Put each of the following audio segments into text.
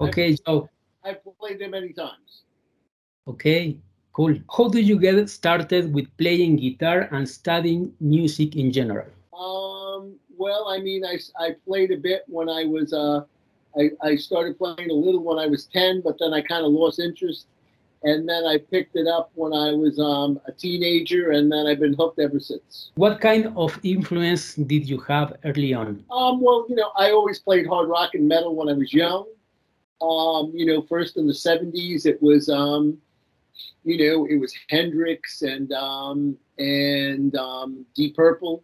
Okay, so I've played them many times. Okay, cool. How did you get started with playing guitar and studying music in general? Um, well, I mean, I, I played a bit when I was, uh, I, I started playing a little when I was 10, but then I kind of lost interest. And then I picked it up when I was um, a teenager, and then I've been hooked ever since. What kind of influence did you have early on? Um, well, you know, I always played hard rock and metal when I was young. Um, you know, first in the 70s, it was, um, you know, it was Hendrix and um, and um, Deep Purple,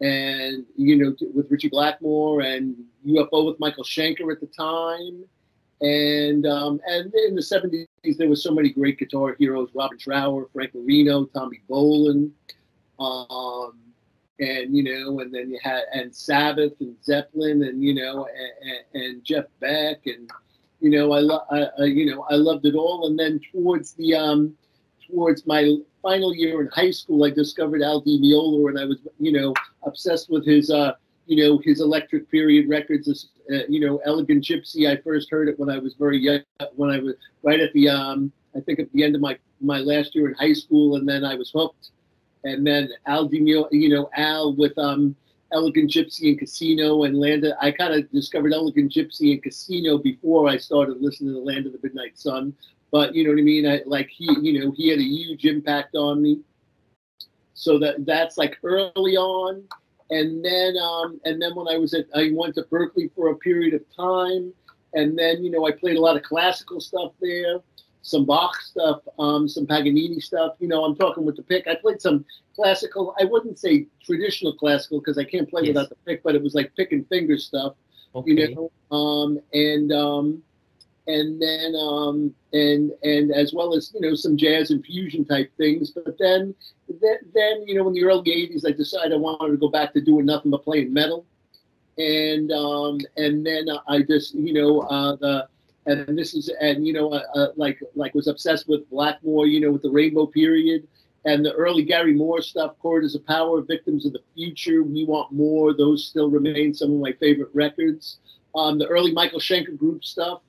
and you know, with Ritchie Blackmore and UFO with Michael Schenker at the time, and um, and in the '70s there were so many great guitar heroes: Robin Trower, Frank Marino, Tommy Bolin, um, and you know, and then you had and Sabbath and Zeppelin, and you know, and, and Jeff Beck and you know, I, lo- I, I, you know, I loved it all. And then towards the, um, towards my final year in high school, I discovered Al Di Meola, and I was, you know, obsessed with his, uh, you know, his electric period records. Uh, you know, Elegant Gypsy. I first heard it when I was very young, when I was right at the, um, I think at the end of my my last year in high school, and then I was hooked. And then Al Di Meola, you know, Al with um, Elegant Gypsy and Casino and Land. Of, I kind of discovered Elegant Gypsy and Casino before I started listening to The Land of the Midnight Sun. But you know what I mean? I like he, you know, he had a huge impact on me. So that that's like early on, and then um, and then when I was at, I went to Berklee for a period of time, and then you know I played a lot of classical stuff there some Bach stuff, um, some Paganini stuff. You know, I'm talking with the pick. I played some classical. I wouldn't say traditional classical because I can't play yes. without the pick, but it was like pick and finger stuff. Okay. You know, um, and um, and then um, and and as well as you know some jazz and fusion type things. But then then, then you know in the early '80s, I decided I wanted to go back to doing nothing but playing metal. And um, and then I just you know uh, the and this is and you know uh, uh, like like was obsessed with Blackmore, you know, with the Rainbow Period and the early Gary Moore stuff, Corridors of Power, Victims of the Future, We Want More. Those still remain some of my favorite records. Um, the early Michael Schenker group stuff,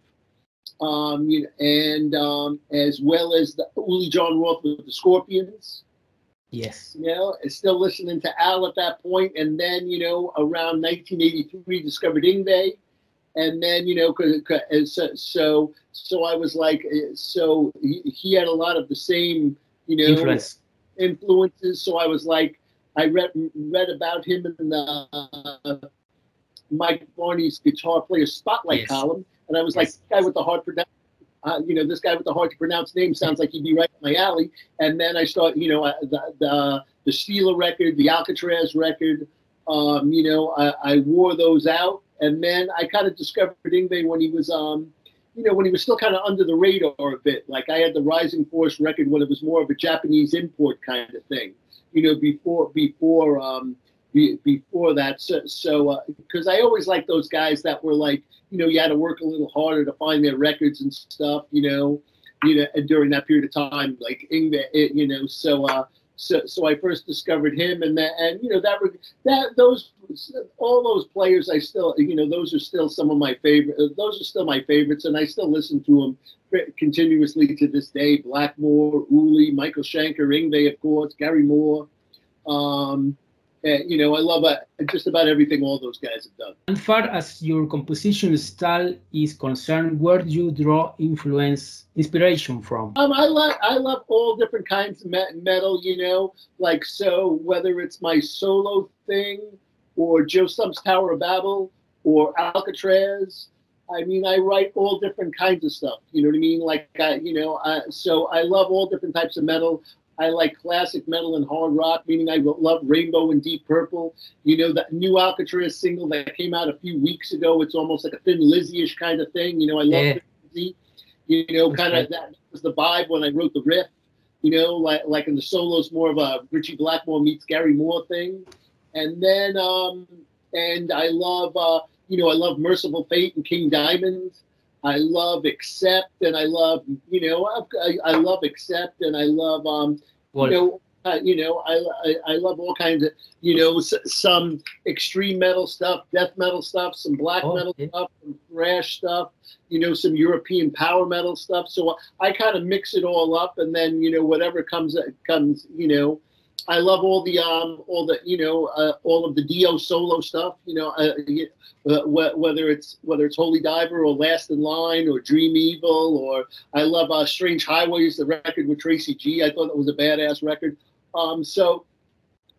um, you know, and um, as well as the Uli John Roth with the Scorpions. Yes. You know, and still listening to Al at that point, and then you know around 1983 discovered Yngwie and then you know cause, so, so so I was like eh, so he, he had a lot of the same you know Influence. influences so I was like I read read about him in the uh, Mike Varney's guitar player spotlight yes. column and I was yes. like this guy with the hard uh, you know this guy with the hard to pronounce name sounds like he'd be right in my alley and then I start you know uh, the the, the Steeler record the Alcatrazz record um, you know I, I wore those out and then I kind of discovered Yngwie when he was, um, you know, when he was still kind of under the radar a bit. Like I had the Rising Force record when it was more of a Japanese import kind of thing, you know, before before um, be, before that. So, so because uh, I always liked those guys that were like, you know, you had to work a little harder to find their records and stuff, you know, you know, during that period of time, like Yngwie, you know, so. uh so, so I first discovered him, and that, and you know that that those all those players I still you know those are still some of my favorite. Those are still my favorites, and I still listen to them continuously to this day. Blackmore, Uli, Michael Schenker, Yngwie, of course, Gary Moore. Um, and, you know, I love uh, just about everything all those guys have done. As far as your composition style is concerned, where do you draw influence, inspiration from? Um, I love I love all different kinds of metal. You know, like so whether it's my solo thing or Joe Stump's Tower of Babel or Alcatrazz. I mean, I write all different kinds of stuff. You know what I mean? Like, I, you know, uh, so I love all different types of metal. I like classic metal and hard rock, meaning I love Rainbow and Deep Purple. You know, that new Alcatrazz single that came out a few weeks ago, it's almost like a Thin Lizzy-ish kind of thing. You know, I love yeah. Lizzy. You know, kind of that was the vibe when I wrote the riff. You know, like like in the solos, more of a Ritchie Blackmore meets Gary Moore thing. And then, um, and I love, uh, you know, I love Mercyful Fate and King Diamond. I love Accept and I love, you know, I, I love Accept and I love, um, well, you know, uh, you know, I, I, I love all kinds of, you know, s- some extreme metal stuff, death metal stuff, some black Oh, metal yeah. stuff, some thrash stuff, you know, some European power metal stuff. So I kind of mix it all up, and then you know, whatever comes comes, you know. I love all the um all the you know uh, all of the Dio solo stuff. You know, uh, uh, whether it's whether it's Holy Diver or Last in Line or Dream Evil or I love uh, Strange Highways, the record with Tracy G. I thought that was a badass record. Um, so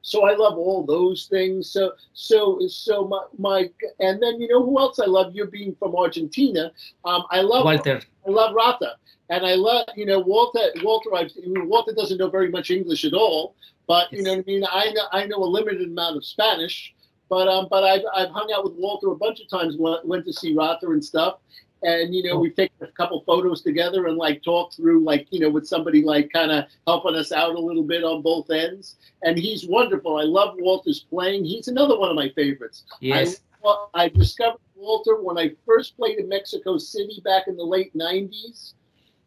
so I love all those things. So so so my my and then you know who else I love? You being from Argentina, um, I love Walter. I love Rata. And I love, you know, Walter. Walter, I, Walter doesn't know very much English at all, but you Yes. know what I mean. I know, I know a limited amount of Spanish, but um, but I've, I've hung out with Walter a bunch of times. Went, went to see Rata and stuff, and you know we've taken a couple photos together and like talked through like you know with somebody like kind of helping us out a little bit on both ends. And he's wonderful. I love Walter's playing. He's another one of my favorites. Yes. Well, I discovered Walter when I first played in Mexico City back in the late '90s.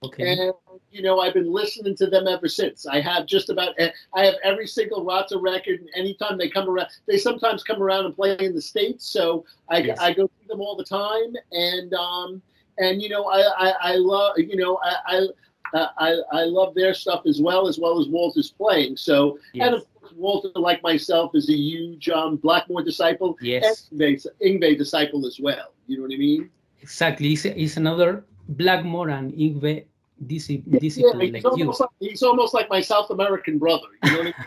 Okay. And you know, I've been listening to them ever since. I have just about, I have every single Rata record. And anytime they come around, they sometimes come around and play in the states. So I, Yes. I go see them all the time. And um, and you know, I I, I love, you know, I. I uh, I, I love their stuff as well, as well as Walter's playing. So, and of course, Walter, like myself, is a huge um, Blackmore disciple Yes. Yngwie, Yngwie disciple as well. You know what I mean? Exactly. It's, it's another Blackmore and Yngwie disci- Yeah, discipline he's, like you. almost like, he's almost like my South American brother. You know I mean?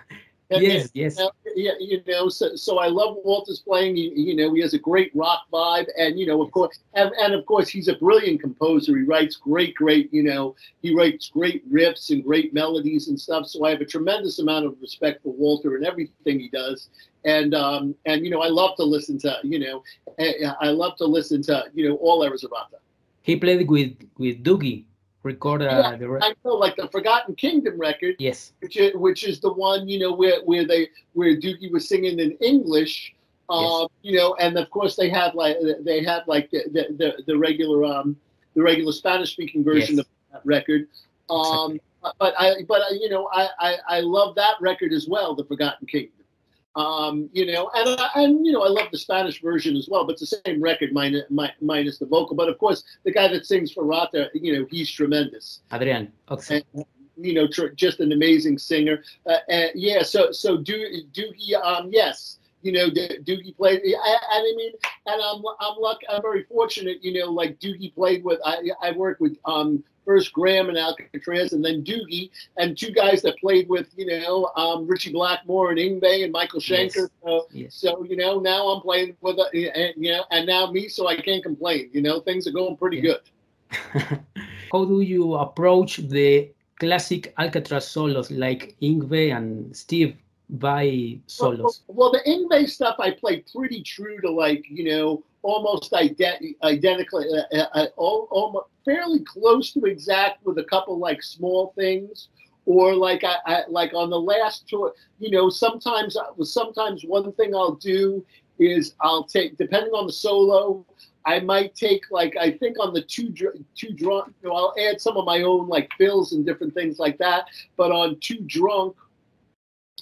And, Yes, yes. uh, Yeah, you know, so, so I love Walter's playing. You, you know, he has a great rock vibe, and you know, of course, and, and of course, he's a brilliant composer. He writes great, great. You know, he writes great riffs and great melodies and stuff. So I have a tremendous amount of respect for Walter and everything he does. And um, and you know, I love to listen to you know, I, I love to listen to you know all Rata. He played with with Doogie, record uh, Yeah, the re- I know, like the Forgotten Kingdom record. yes, which is, which is the one you know where where they where Doogie was singing in English. Um, you know, and of course they have like they have like the the, the, the regular um the regular Spanish speaking version Yes. of that record. Um, but I but you know I, I I love that record as well, The Forgotten Kingdom. Um, you know, and and you know I love the Spanish version as well, but it's the same record minus minus the vocal. But of course, the guy that sings for Rata, you know, he's tremendous Adrian. Okay. and you know, tr- just an amazing singer. Uh, and yeah, so so do Doogie, um, yes, you know, D- Doogie played. I, I mean, and I'm I'm lucky, I'm very fortunate, you know, like Doogie played with. I I worked with um first Graham and Alcatrazz, and then Doogie, and two guys that played with, you know, um, Ritchie Blackmore and Yngwie and Michael Schenker. So, Yes. so you know, now I'm playing with, uh, and, you know, and now me, so I can't complain. You know, things are going pretty Yeah. good. How do you approach the classic Alcatrazz solos like Yngwie and Steve Vai solos? Well, well, the Yngwie stuff I play pretty true to like you know almost ident- identically, uh, uh, uh, almost fairly close to exact with a couple like small things. Or like I, I like on the last tour, you know, sometimes uh, sometimes one thing I'll do is I'll take depending on the solo, I might take like I think on the two dr- two drunk, you know, I'll add some of my own like fills and different things like that. But on two drunk,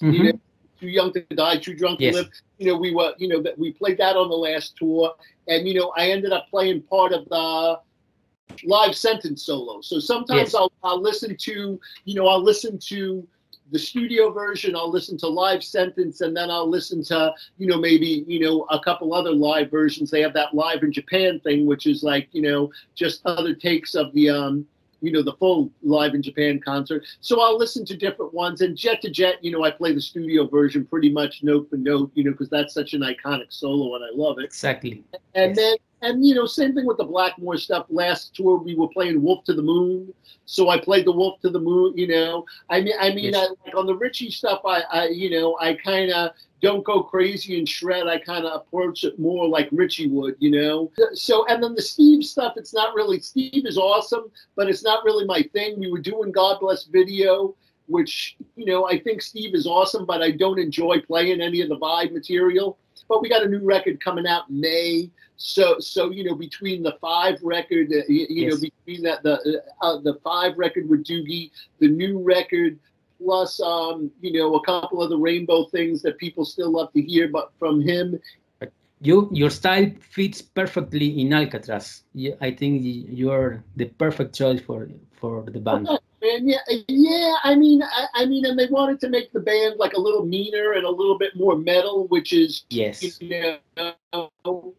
Mhm. you know, too young to die, too drunk Yes. to live. You know, we were, you know, that we played that on the last tour, and you know, I ended up playing part of the live sentence solo. So sometimes Yes. I'll, I'll listen to, you know, I'll listen to the studio version, I'll listen to live sentence, and then I'll listen to, you know, maybe, you know, a couple other live versions. They have that live in Japan thing, which is like, you know, just other takes of the, um, you know, the full live in Japan concert. So I'll listen to different ones. And Jet to Jet, you know, I play the studio version pretty much note for note, you know, because that's such an iconic solo and I love it. Exactly. And Yes. then, and you know, same thing with the Blackmore stuff. Last tour we were playing Wolf to the Moon, so I played the Wolf to the Moon. You know, I mean, I mean. I, like on the Ritchie stuff, I, I you know, I kind of don't go crazy and shred. I kind of approach it more like Ritchie would, you know. So, and then the Steve stuff, it's not really. Steve is awesome, but it's not really my thing. We were doing God Bless Video. Which you know, I think Steve is awesome, but I don't enjoy playing any of the Vai material. But we got a new record coming out in May, so so you know between the five record, uh, you, you know between that the uh, uh, the five record with Doogie, the new record plus um, you know a couple of the rainbow things that people still love to hear but from him. You your style fits perfectly in Alcatrazz. I think you're the perfect choice for for the band. and yeah yeah i mean I, I, mean and they wanted to make the band like a little meaner and a little bit more metal which is yes. you know,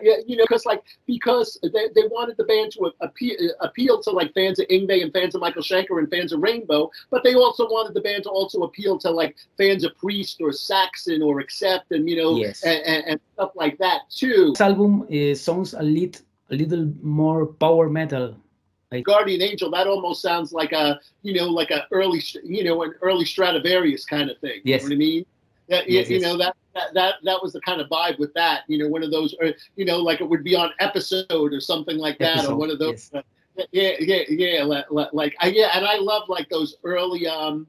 you know, because like because they, they wanted the band to appeal appeal to like fans of Yngwie and fans of Michael Schenker and fans of Rainbow, but they also wanted the band to also appeal to like fans of Priest or Saxon or Accept and you know yes. and, and, and, stuff like that too. This album uh, sounds a little a little more power metal. Like Guardian Angel, that almost sounds like a you know like a early you know an early Stratovarius kind of thing. Yes. You know what I mean? That, yes, you, know that that, that that was the kind of vibe with that. You know, one of those, or, you know, like it would be on episode or something like that, episode, or one of those. Yes. Uh, yeah, yeah, yeah. Like, like I, yeah, and I love like those early, um,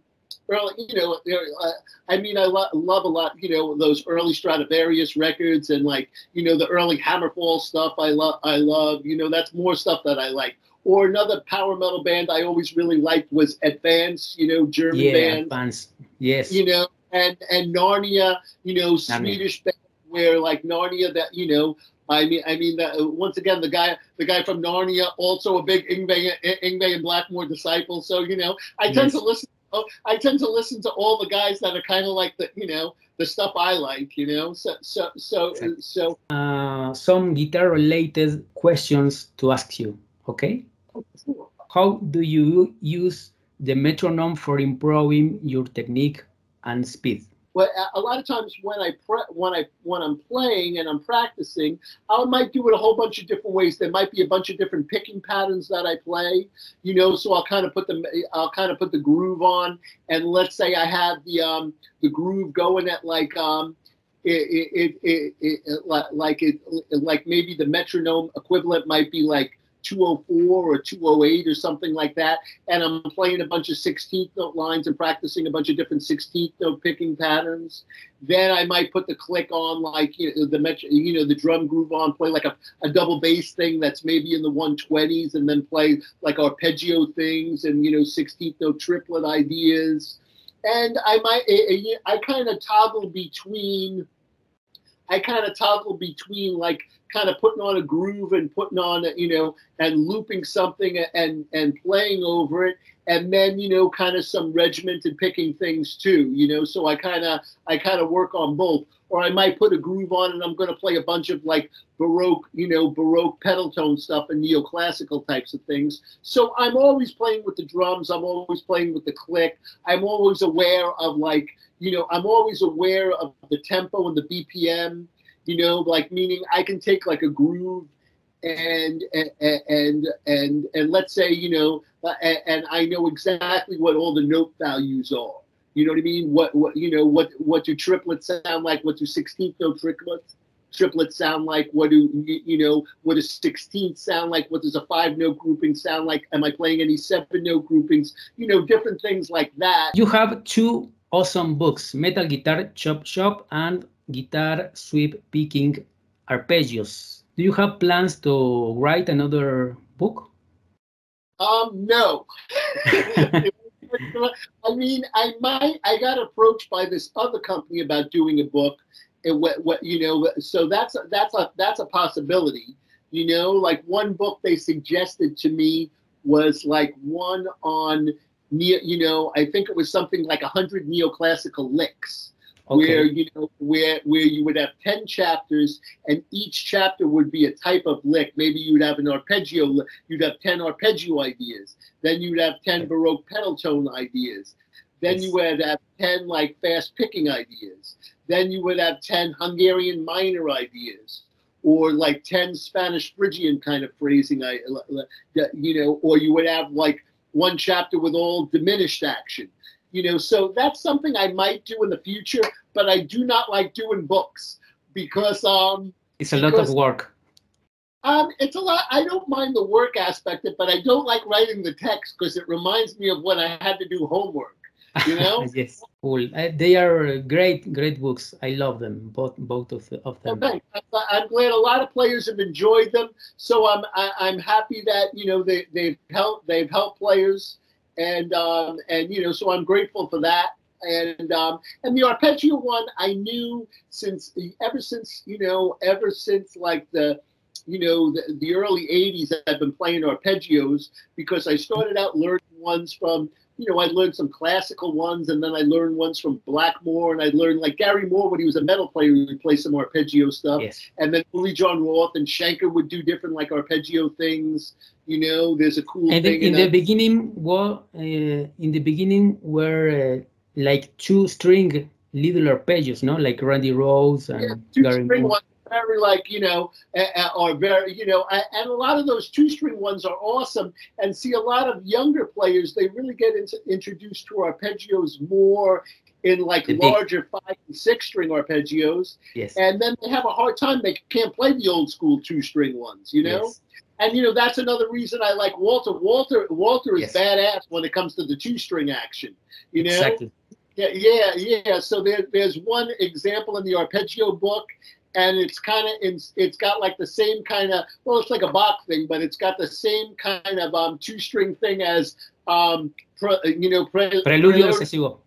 early. You know, uh, I mean, I lo- love a lot. You know, those early Stratovarius records and like you know the early Hammerfall stuff. I love. I love. You know, that's more stuff that I like. Or another power metal band I always really liked was At Vance. You know, German yeah, band. At Vance. Yes. You know, and and Narnia, you know, Swedish band where like Narnia that you know. I mean, I mean that once again, the guy, the guy from Narnia, also a big Yngwie, Yngwie and Blackmore disciple. So you know, I tend to listen. I tend to listen to all the guys that are kind of like the, you know, the stuff I like. You know, so so so so. Uh, some guitar-related questions to ask you. Okay. How do you use the metronome for improving your technique and speed. But a lot of times when I pre- when I when I'm playing and I'm practicing, I might do it a whole bunch of different ways. There might be a bunch of different picking patterns that I play, you know. So I'll kind of put the I'll kind of put the groove on, and let's say I have the um the groove going at like um it it it, it, it like it like maybe the metronome equivalent might be like 204 or 208 or something like that. And I'm playing a bunch of 16th note lines and practicing a bunch of different 16th note picking patterns. Then I might put the click on like you know, the metro, you know the drum groove on, play like a, a double bass thing that's maybe in the 120s, and then play like arpeggio things and you know 16th note triplet ideas. And I might I kind of toggle between I kind of toggle between like kind of putting on a groove and putting on, a, you know, and looping something and and playing over it, and then you know, kind of some regimented picking things too, you know. So I kind of I kind of work on both, or I might put a groove on and I'm going to play a bunch of like baroque, you know, baroque pedal tone stuff and neoclassical types of things. So I'm always playing with the drums. I'm always playing with the click. I'm always aware of like you know, I'm always aware of the tempo and the BPM, you know, like meaning I can take like a groove and and and and, let's say, you know, and, and I know exactly what all the note values are. You know what I mean? What what you know what what do triplets sound like? What do 16th note triplets triplets sound like? What do you know? What does 16th sound like? What does a five note grouping sound like? Am I playing any seven note groupings? You know, different things like that. You have two awesome books Metal Guitar Chop Shop and Guitar Sweep Picking Arpeggios. Do you have plans to write another book? Um, no. I mean, I might. I got approached by this other company about doing a book, and what, what you know. So that's a, that's a that's a possibility. You know, like one book they suggested to me was like one on neo, you know, I think it was something like a hundred neoclassical licks. Okay. Where you know where where you would have ten chapters and each chapter would be a type of lick. Maybe you'd have an arpeggio. You'd have ten arpeggio ideas. Then you'd have ten baroque pedal tone ideas. Then yes. you would have ten like fast picking ideas. Then you would have ten Hungarian minor ideas or like 10 Spanish Phrygian kind of phrasing, I, you know, or you would have like one chapter with all diminished action. You know, so that's something I might do in the future, but I do not like doing books because um it's a lot of work. Um, it's a lot. I don't mind the work aspect of it, but I don't like writing the text because it reminds me of when I had to do homework. You know? yes, cool. Uh, they are great, great books. I love them, both both of, of them. Okay, I'm glad a lot of players have enjoyed them. So I'm I, am i am happy that you know they they've helped they've helped players, and um, and you know, so I'm grateful for that. And um, and the arpeggio one, I knew since ever since you know ever since like the you know the, the early 80s i've been playing arpeggios because i started out learning ones from you know, I learned some classical ones, and then I learned ones from Blackmore, and I learned like Gary Moore when he was a metal player, he would play some arpeggio stuff. Yes. And then Uli John Roth and Schenker would do different like arpeggio things. You know, there's a cool and thing. in the beginning, well, uh, in the beginning were uh, like two string little arpeggios, no, like Randy Rhoads and yeah, two Gary string Moore. ones very like you know are very you know and a lot of those two string ones are awesome and see a lot of younger players they really get into, introduced to arpeggios more in like big- larger five and six string arpeggios Yes. and then they have a hard time they can't play the old school two string ones you know yes. and you know that's another reason i like walter walter walter is Yes. badass when it comes to the two string action you know Exactly. yeah, yeah, yeah. So there, there's one example in the arpeggio book, and it's kind of it's, it's got like the same kind of well, it's like a Bach thing, but it's got the same kind of um two string thing as um pre, you know pre, Preludio Obsesivo.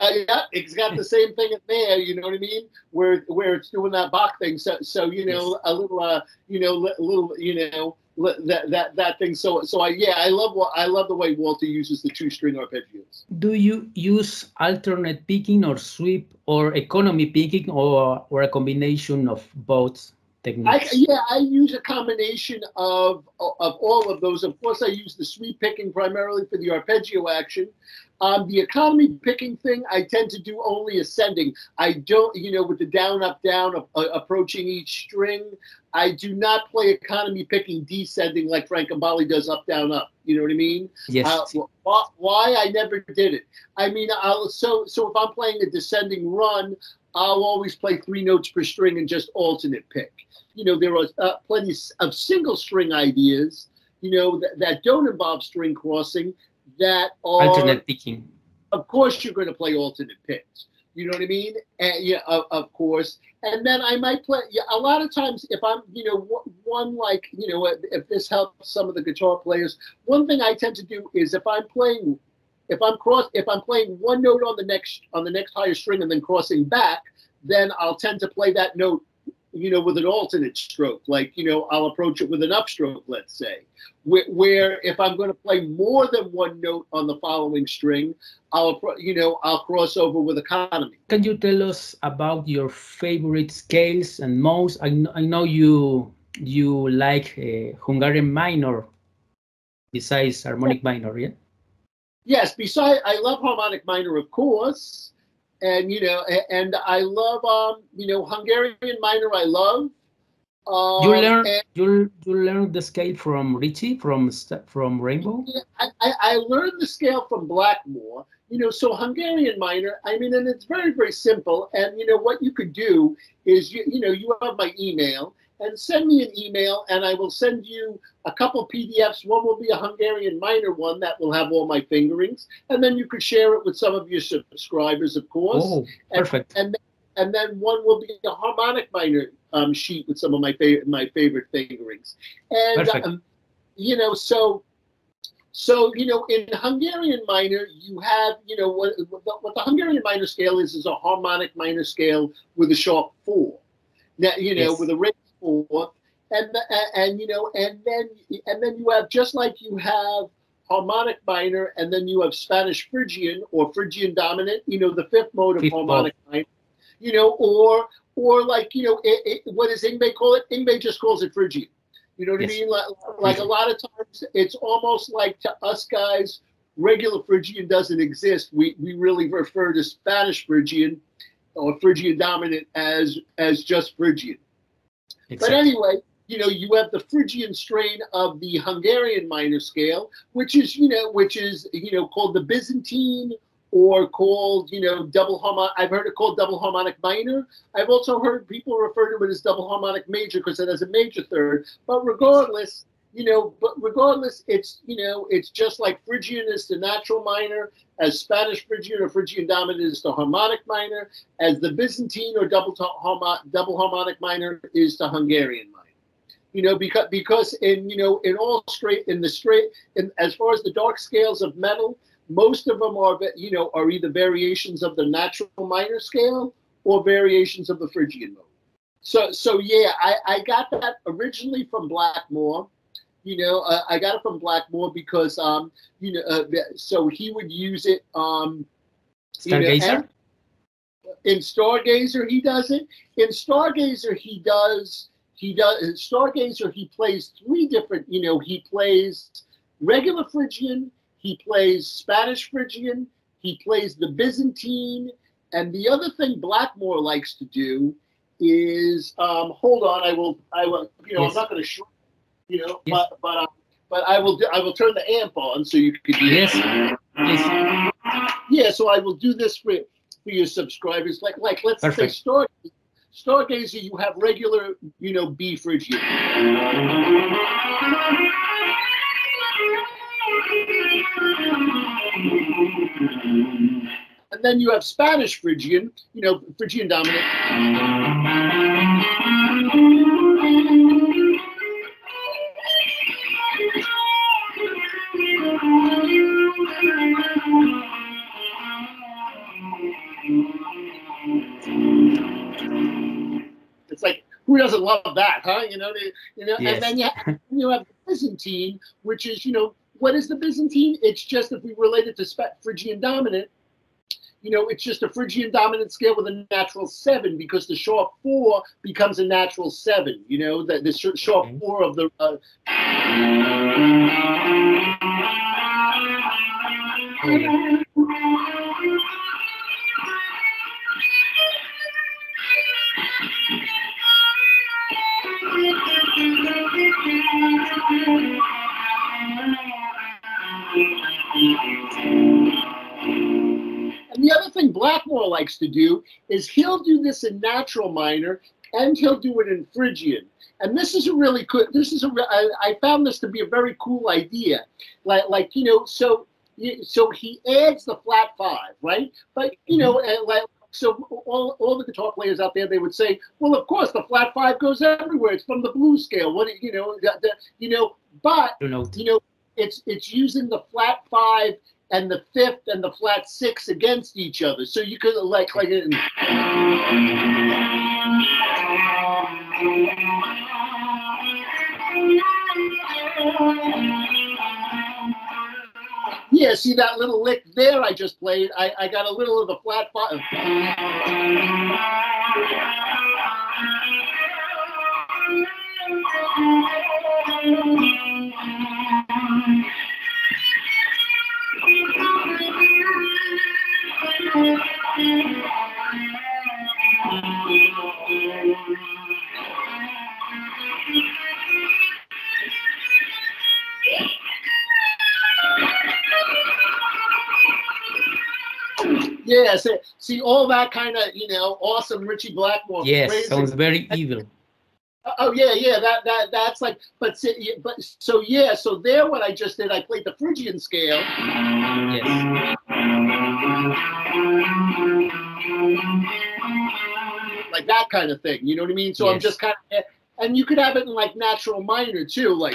uh, yeah, it's got the same thing in there. You know what I mean? Where where it's doing that Bach thing. So so you know a little uh you know a little you know that that that thing. So so I yeah I love what I love the way Walter uses the two string arpeggios. Do you use alternate picking or sweep or economy picking or or a combination of both I, yeah, I use a combination of of all of those. Of course, I use the sweep picking primarily for the arpeggio action. Um, the economy picking thing, I tend to do only ascending. I don't, you know, with the down, up, down, uh, approaching each string. I do not play economy picking descending like Frank Gambale does up, down, up. You know what I mean? yes. Uh, wh- why I never did it? I mean, I'll so so if I'm playing a descending run, I'll always play three notes per string and just alternate pick. You know, there are uh, plenty of single string ideas, you know, that, that don't involve string crossing that are alternate picking. of course you're going to play alternate picks. You know what I mean? And, yeah, of, of course. And then I might play. Yeah, a lot of times, if I'm, you know, one- like, you know, if this helps some of the guitar players, one thing I tend to do is if I'm playing, if I'm cross, if I'm playing one note on the next on the next higher string and then crossing back, then I'll tend to play that note, you know, with an alternate stroke. Like, you know, I'll approach it with an upstroke, let's say. Where, where if I'm going to play more than one note on the following string, I'll, you know, I'll cross over with economy. Can you tell us about your favorite scales and most? I, kn- I know you you like uh, Hungarian minor besides harmonic minor, yeah? Yes, besides, I love harmonic minor, of course, and you know, and I love, um, you know, Hungarian minor. I love. Um, You learn and- you you learn the scale from Ritchie from from Rainbow. I, I, I learned the scale from Blackmore. You know, so Hungarian minor. I mean, and it's very very simple. And you know what you could do is you you know you have my email and send me an email and I will send you a couple PDFs. One will be a Hungarian minor one that will have all my fingerings, and then you could share it with some of your subscribers, of course Oh, And- perfect. and and then one will be a harmonic minor um, sheet with some of my favorite my favorite fingerings, and Perfect. um, you know so. So you know, in Hungarian minor, you have you know what what the, Hungarian minor scale is is a harmonic minor scale with a sharp four. Now you know Yes. with a raised fourth, and the, and, you know and then and then you have just like you have harmonic minor, and then you have Spanish Phrygian or Phrygian dominant. You know the fifth mode of Fifth harmonic minor. You know, or or like you know, it, it, what does Yngwie call it? Yngwie just calls it Phrygian. You know what Yes. I mean? Like, like a lot of times, it's almost like to us guys, regular Phrygian doesn't exist. We we really refer to Spanish Phrygian or Phrygian dominant as as just Phrygian. But anyway, you know, you have the Phrygian strain of the Hungarian minor scale, which is, you know, which is, you know, called the Byzantine or called, you know, double harmonic. I've heard it called double harmonic minor. I've also heard people refer to it as double harmonic major because it has a major third. But regardless, you know, but regardless, it's, you know, it's just like Phrygian is the natural minor, as Spanish Phrygian or Phrygian dominant is the harmonic minor, as the Byzantine or double double harmonic minor is the Hungarian minor. You know, because because in you know in all straight in the straight in as far as the dark scales of metal, most of them are, you know, are either variations of the natural minor scale or variations of the Phrygian mode. So, so yeah, I, I got that originally from Blackmore. You know, uh, I got it from Blackmore because, um, you know, uh, so he would use it. Um, Stargazer. You know, in Stargazer, he does it. In Stargazer, he does. He does. In Stargazer, he plays three different. You know, he plays regular Phrygian. He plays Spanish Phrygian. He plays the Byzantine. And the other thing Blackmore likes to do is um, hold on. I will. I will. You know, yes. I'm not going to show. You know, yes. but but um, but I will. Do, I will turn the amp on so you can. Yes. yes. Yeah. So I will do this for for your subscribers. Like like let's Perfect. say Star Stargazer, you have regular, you know, B Phrygian. And then you have Spanish Phrygian, you know, Phrygian dominant. Who doesn't love that, huh? You know, they, you know, yes. and then you have, you have Byzantine, which is you know what is the Byzantine? It's just if we relate it to Phrygian dominant, you know, it's just a Phrygian dominant scale with a natural seven because the sharp four becomes a natural seven. You know, the, the sharp okay. four of the. Uh, And the other thing Blackmore likes to do is he'll do this in natural minor and he'll do it in Phrygian. And this is a really good. This is a. I, I found this to be a very cool idea. Like, like you know, so so he adds the flat five, right? But you know, mm-hmm. like so all, all the guitar players out there, they would say, well, of course, the flat five goes everywhere. It's from the blues scale. What you know, the, the, you know, but you know, it's it's using the flat five and the fifth and the flat six against each other. So you could like like it. Yeah, see that little lick there I just played? I, I got a little of the flat five. Yeah, see, see all that kind of you know awesome Ritchie Blackmore. Yes, crazy. sounds very evil. Oh, oh yeah, yeah. That that that's like, but but so yeah. So there, what I just did, I played the Phrygian scale. Yes. Like that kind of thing. You know what I mean? So yes. I'm just kind of, and you could have it in like natural minor too, like.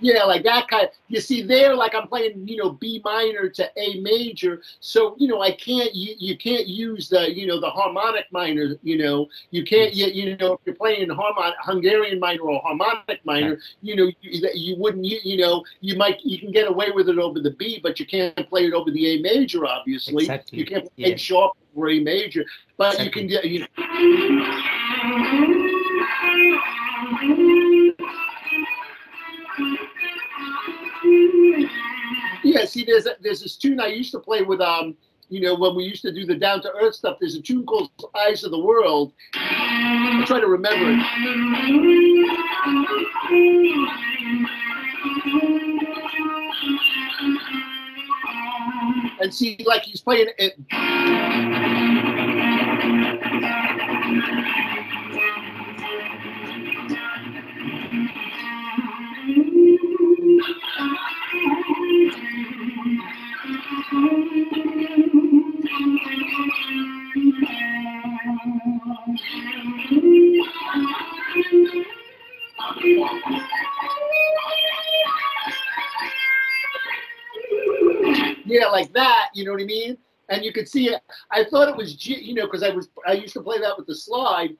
Yeah, like that kind. Of, you see there, like I'm playing, you know, B minor to A major. So you know, I can't. You, you can't use the, you know, the harmonic minor. You know, you can't. You, you know, if you're playing harmon Hungarian minor or harmonic minor, you know, you, you wouldn't. You, you know, you might. You can get away with it over the B, but you can't play it over the A major. Obviously, exactly. you can't play yeah. sharp over A major, but exactly. you can. get. You Yeah, see, there's a, there's this tune I used to play with um, you know, when we used to do the down to earth stuff. There's a tune called Eyes of the World. I try to remember it. And see, like he's playing it. Yeah, like that. You know what I mean? And you could see it. I thought it was, you know, because I was I used to play that with the slide,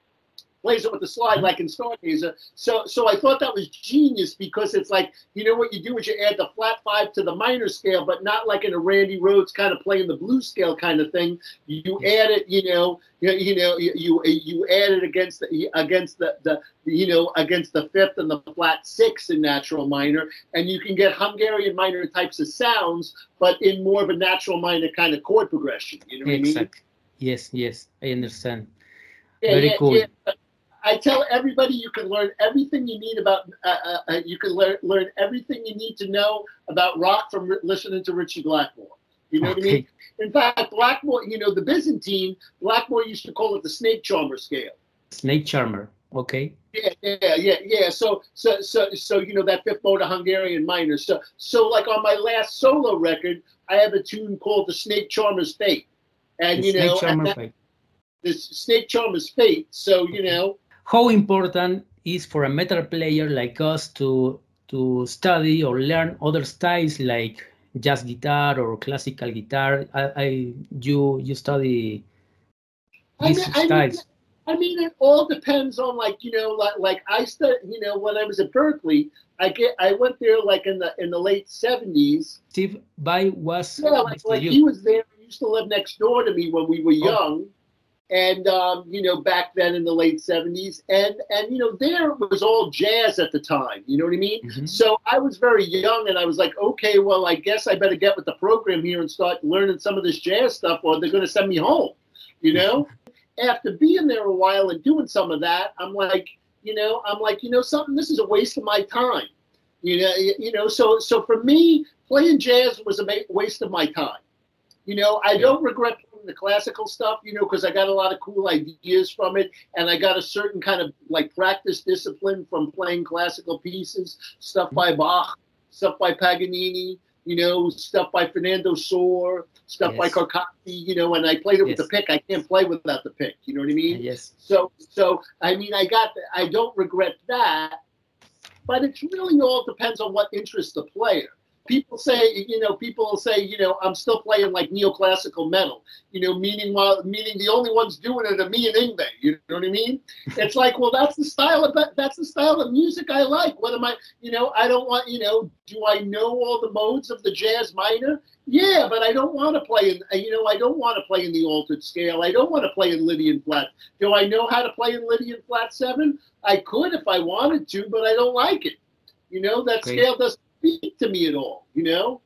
plays it with the slide mm-hmm. like in Stargazer. So so I thought that was genius because it's like you know what you do is you add the flat five to the minor scale, but not like in a Randy Rhoads kind of playing the blues scale kind of thing. You add it, you know, you, you know, you, you add it against the against the, the you know against the fifth and the flat six in natural minor, and you can get Hungarian minor types of sounds, but in more of a natural minor kind of chord progression. You know what I mean? Exactly. Yes, yes, I understand. Yeah, Very yeah, cool. yeah. I tell everybody you can learn everything you need about. Uh, uh, uh, you can learn learn everything you need to know about rock from listening to Ritchie Blackmore. You know what I mean? In fact, Blackmore, you know, the Byzantine, Blackmore used to call it the snake charmer scale. Snake Charmer. Okay. Yeah, yeah, yeah, yeah. So, so, so, so, you know that fifth mode of Hungarian minor. So, so, like on my last solo record, I have a tune called "The Snake Charmer's Fate," and The you know, Snake that, this Snake Charmer's Fate. So, you know, How important is for a metal player like us to to study or learn other styles like jazz guitar or classical guitar? I, I you you study I these mean, I mean, styles. I mean, it all depends on like you know, like like I studied. You know, when I was at Berklee, I get I went there like in the in the late seventies. Steve Vai was Yeah, like like you. he was there. He used to live next door to me when we were Oh. And um, you know, back then in the late seventies, and and you know, there was all jazz at the time. You know what I mean? Mhm. So I was very young, and I was like, okay, well, I guess I better get with the program here and start learning some of this jazz stuff, or they're going to send me home. You know, after being there a while and doing some of that, I'm like, you know, I'm like, you know, something. This is a waste of my time. You know, you know. So so for me, playing jazz was a waste of my time. You know, I Yeah. don't regret the classical stuff, you know, because I got a lot of cool ideas from it, and I got a certain kind of like practice discipline from playing classical pieces, stuff by Bach, stuff by Paganini, you know, stuff by Fernando Sor, stuff by Yes. You know, and I played it with the pick. I can't play without the pick. You know what I mean? Yes. So, so I mean, I got, I don't regret that, but it's really all depends on what interests the player. People say, you know, people say, you know, I'm still playing like neoclassical metal, you know, meaning while meaning the only ones doing it are me and Yngwie. You know what I mean? It's like, well, that's the style of that's the style of music I like. What am I, you know, I don't want, you know, do I know all the modes of the jazz minor? Yeah, but I don't want to play in, uh, you know, I don't want to play in the altered scale. I don't want to play in Lydian flat. Do I know how to play in Lydian flat seven? I could if I wanted to, but I don't like it. You know, that Great. scale doesn't speak to me at all. You know,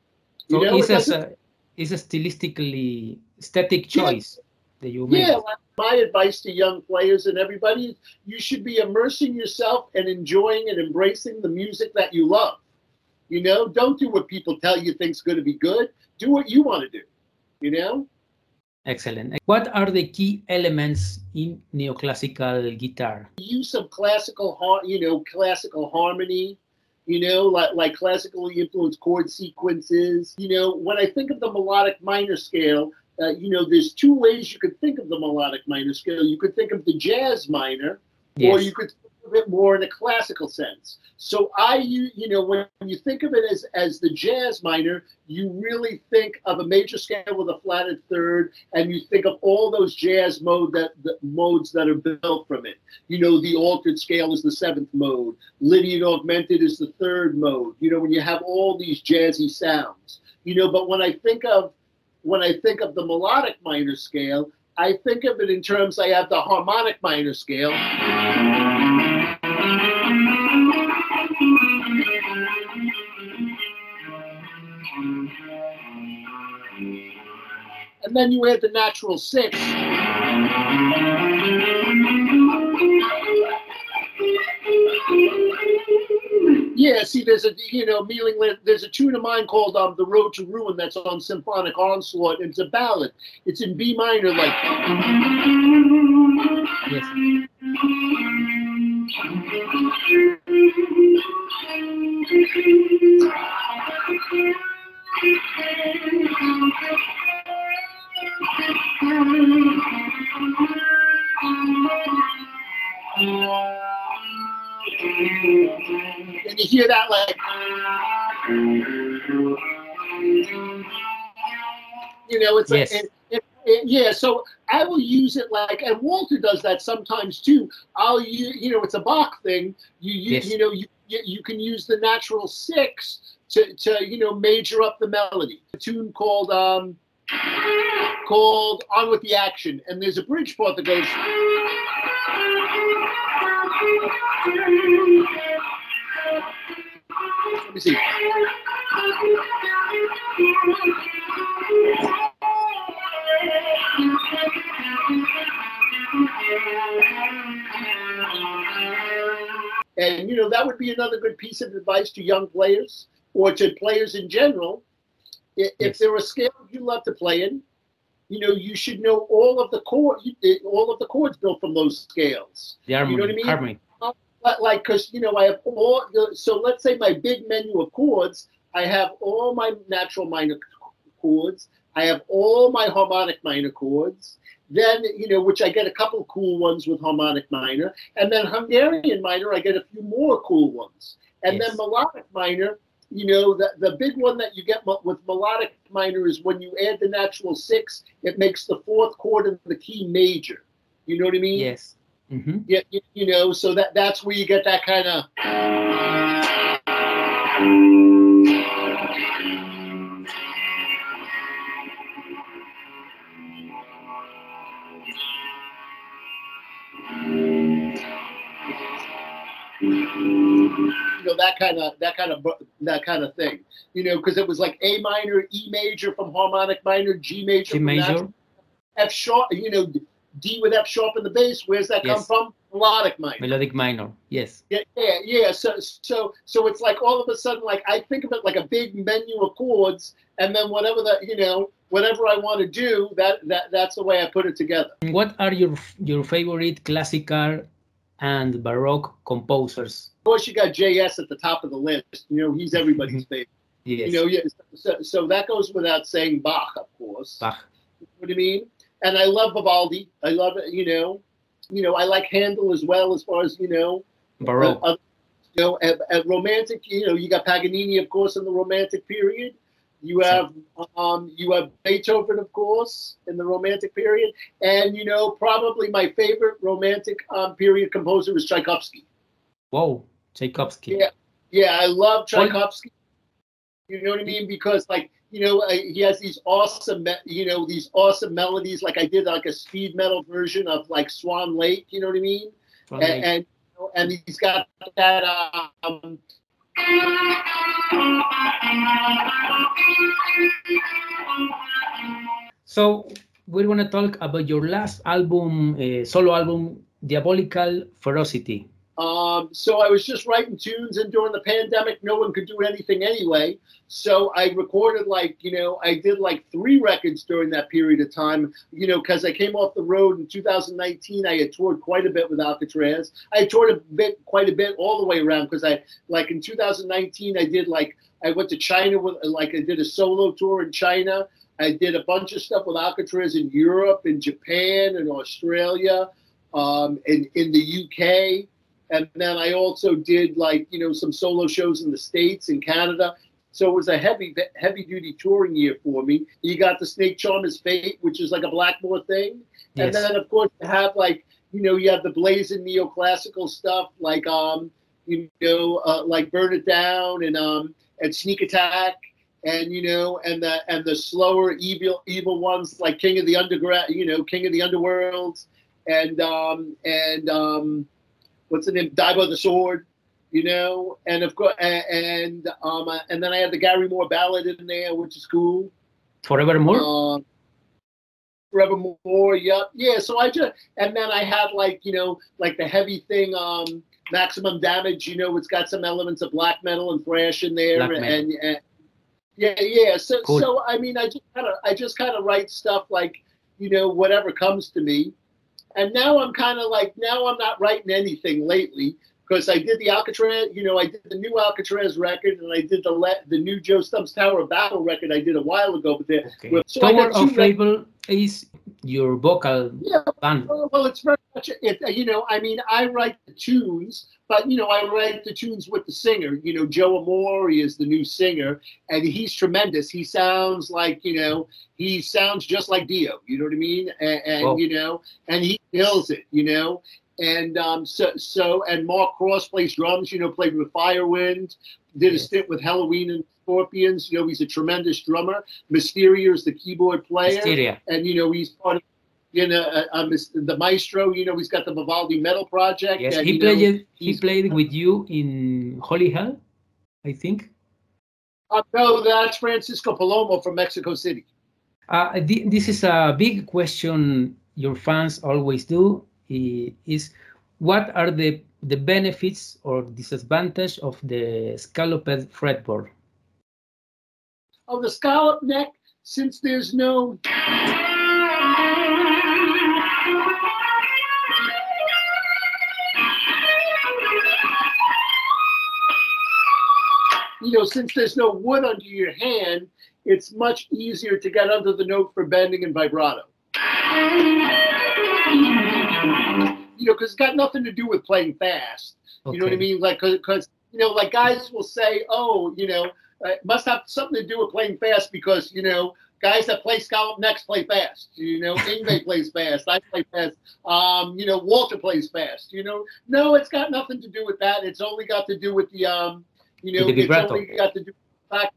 So know, it's it a, it's a stylistically aesthetic Yeah. choice that you make. yeah. My advice to young players and everybody: is you should be immersing yourself and enjoying and embracing the music that you love. You know, don't do what people tell you think's going to be good. Do what you want to do. You know. Excellent. What are the key elements in neoclassical guitar? use of classical, you know, classical harmony, you know, like like classically influenced chord sequences. You know, when I think of the melodic minor scale, uh, you know, there's two ways you could think of the melodic minor scale. You could think of the jazz minor, or you could think of it more in a classical sense. So I, you, you know, when you think of it as as the jazz minor, you really think of a major scale with a flatted third, and you think of all those jazz mode that the modes that are built from it. You know, the altered scale is the seventh mode. Lydian augmented is the third mode. You know, when you have all these jazzy sounds. You know, but when I think of when I think of the melodic minor scale, I think of it in terms I have the harmonic minor scale. And then you add the natural six. Yeah, see, there's a you know, Mealing, there's a tune of mine called um, "The Road to Ruin" that's on Symphonic Onslaught. And it's a ballad. It's in B minor, like. Yes. You hear that like, you know, it's Yes. like, yeah. So I will use it like, and Walter does that sometimes too. I'll use, you know, it's a Bach thing. You, you, Yes. you know, you, you you can use the natural six to, to, you know, major up the melody. A tune called, um, called "On with the Action," and there's a bridge part that goes. Me see. And you know that would be another good piece of advice to young players or to players in general. If Yes. there are scales you love to play in, you know you should know all of the chord, eh, all of the chords built from those scales. The harmony. You know what I mean? harmony. But like, because you know, I have all. The, so let's say my big menu of chords, I have all my natural minor chords. I have all my harmonic minor chords. Then you know, which I get a couple cool ones with harmonic minor, and then Hungarian minor, I get a few more cool ones, and Yes. then melodic minor. You know, the the big one that you get with melodic minor is when you add the natural six, it makes the fourth chord of the key major. You know what I mean? Yes. Hmm Yeah, you, you know, so that that's where you get that kind of. You know that kind of that kind of that kind of thing, you know, because it was like A minor, E major from harmonic minor, G major, G major. natural, F sharp, you know, D with F sharp in the bass. Where's that come from? Melodic minor. Melodic minor. Yes. Yeah, yeah, yeah. So, so, so it's like all of a sudden, like I think of it like a big menu of chords, and then whatever that you know, whatever I want to do, that that that's the way I put it together. What are your your favorite classical and baroque composers? Of course, you got JS at the top of the list. You know, he's everybody's mm-hmm. favorite. Yes. You know, yeah. So, so that goes without saying. Bach, of course. Bach. You know what I mean? And I love Vivaldi. I love it. You know, you know, I like Handel as well as far as you know. Baroque. Uh, you know, at, at romantic, you know, you got Paganini, of course, in the romantic period. You have um, you have Beethoven, of course, in the romantic period, and you know, probably my favorite romantic um, period composer is Tchaikovsky. Whoa. Tchaikovsky. Yeah. Yeah, I love Tchaikovsky. You know what I mean? Because like you know, uh, he has these awesome, me- you know, these awesome melodies. Like I did like a speed metal version of like Swan Lake. You know what I mean? And, and you know, and he's got that um, So we're gonna talk about your last album, uh, solo album, Diabolical Ferocity. Um so I was just writing tunes and during the pandemic no one could do anything anyway. So I recorded like you know I did like three records during that period of time you know because I came off the road in 2019 I had toured quite a bit with Alcatrazz. I toured a bit quite a bit all the way around because I like in 2019 I did like I went to China with like I did a solo tour in China. I did a bunch of stuff with Alcatrazz in Europe, in Japan, in Australia, um, in in the UK, and then I also did like you know some solo shows in the states and Canada. So it was a heavy heavy duty touring year for me. You got the Snake Charmer's Fate, which is like a Blackmore thing, and then of course you have like you know you have the blazing neoclassical stuff like um you know uh, like Burn It Down and um and Sneak Attack and you know, and the and the slower evil evil ones like King of the Underground, you know, King of the Underworlds, and um and um, what's the name? Die by the Sword, you know, and of course, and um, and then I had the Gary Moore ballad in there, which is cool. Forevermore. Um, Forevermore, yep, yeah. So I just and then I had like you know like the heavy thing, um, maximum damage. You know, it's got some elements of black metal and thrash in there, Black metal. and, and yeah, yeah. So, Cool. so I mean, I just kind of, I just kind of write stuff like, you know, whatever comes to me. And now I'm kind of like, now I'm not writing anything lately because I did the Alcatrazz, you know, I did the new Alcatrazz record and I did the le- the new Joe Stump's Tower of Babel record I did a while ago. But the Okay. so Tower of Babel is your vocal Yeah, band. Well, it's very much it. You know, I mean, I write the tunes, but you know, I write the tunes with the singer. You know, Joe Amore is the new singer, and he's tremendous. He sounds like you know, he sounds just like Dio. You know what I mean? And, and Wow. you know, and he kills it. You know. And um, so, so, and Mark Cross plays drums. You know, played with Firewind, did a stint with Helloween and Scorpions. You know, he's a tremendous drummer. Mistheria is the keyboard player Hysteria. and you know he's part of you know uh, the maestro. You know he's got the Vivaldi Metal Project. Yes, and, he you know, played. He played with you in Holy Hell, I think. Uh, no, that's Francisco Palomo from Mexico City. Uh, thi- this is a big question your fans always do. Is what are the the benefits or disadvantage of the scalloped fretboard? Of the scallop neck. Since there's no you know, since there's no wood under your hand, it's much easier to get under the note for bending and vibrato. You know, because it's got nothing to do with playing fast. You know what I mean? Like, because you know, like guys will say, "Oh, you know, uh, it must have something to do with playing fast because you know, guys that play scallop next play fast. You know, Yngwie plays fast. I play fast. Um, you know, Walter plays fast. You know, no, it's got nothing to do with that. It's only got to do with the um, you know, it's only got to do with the fact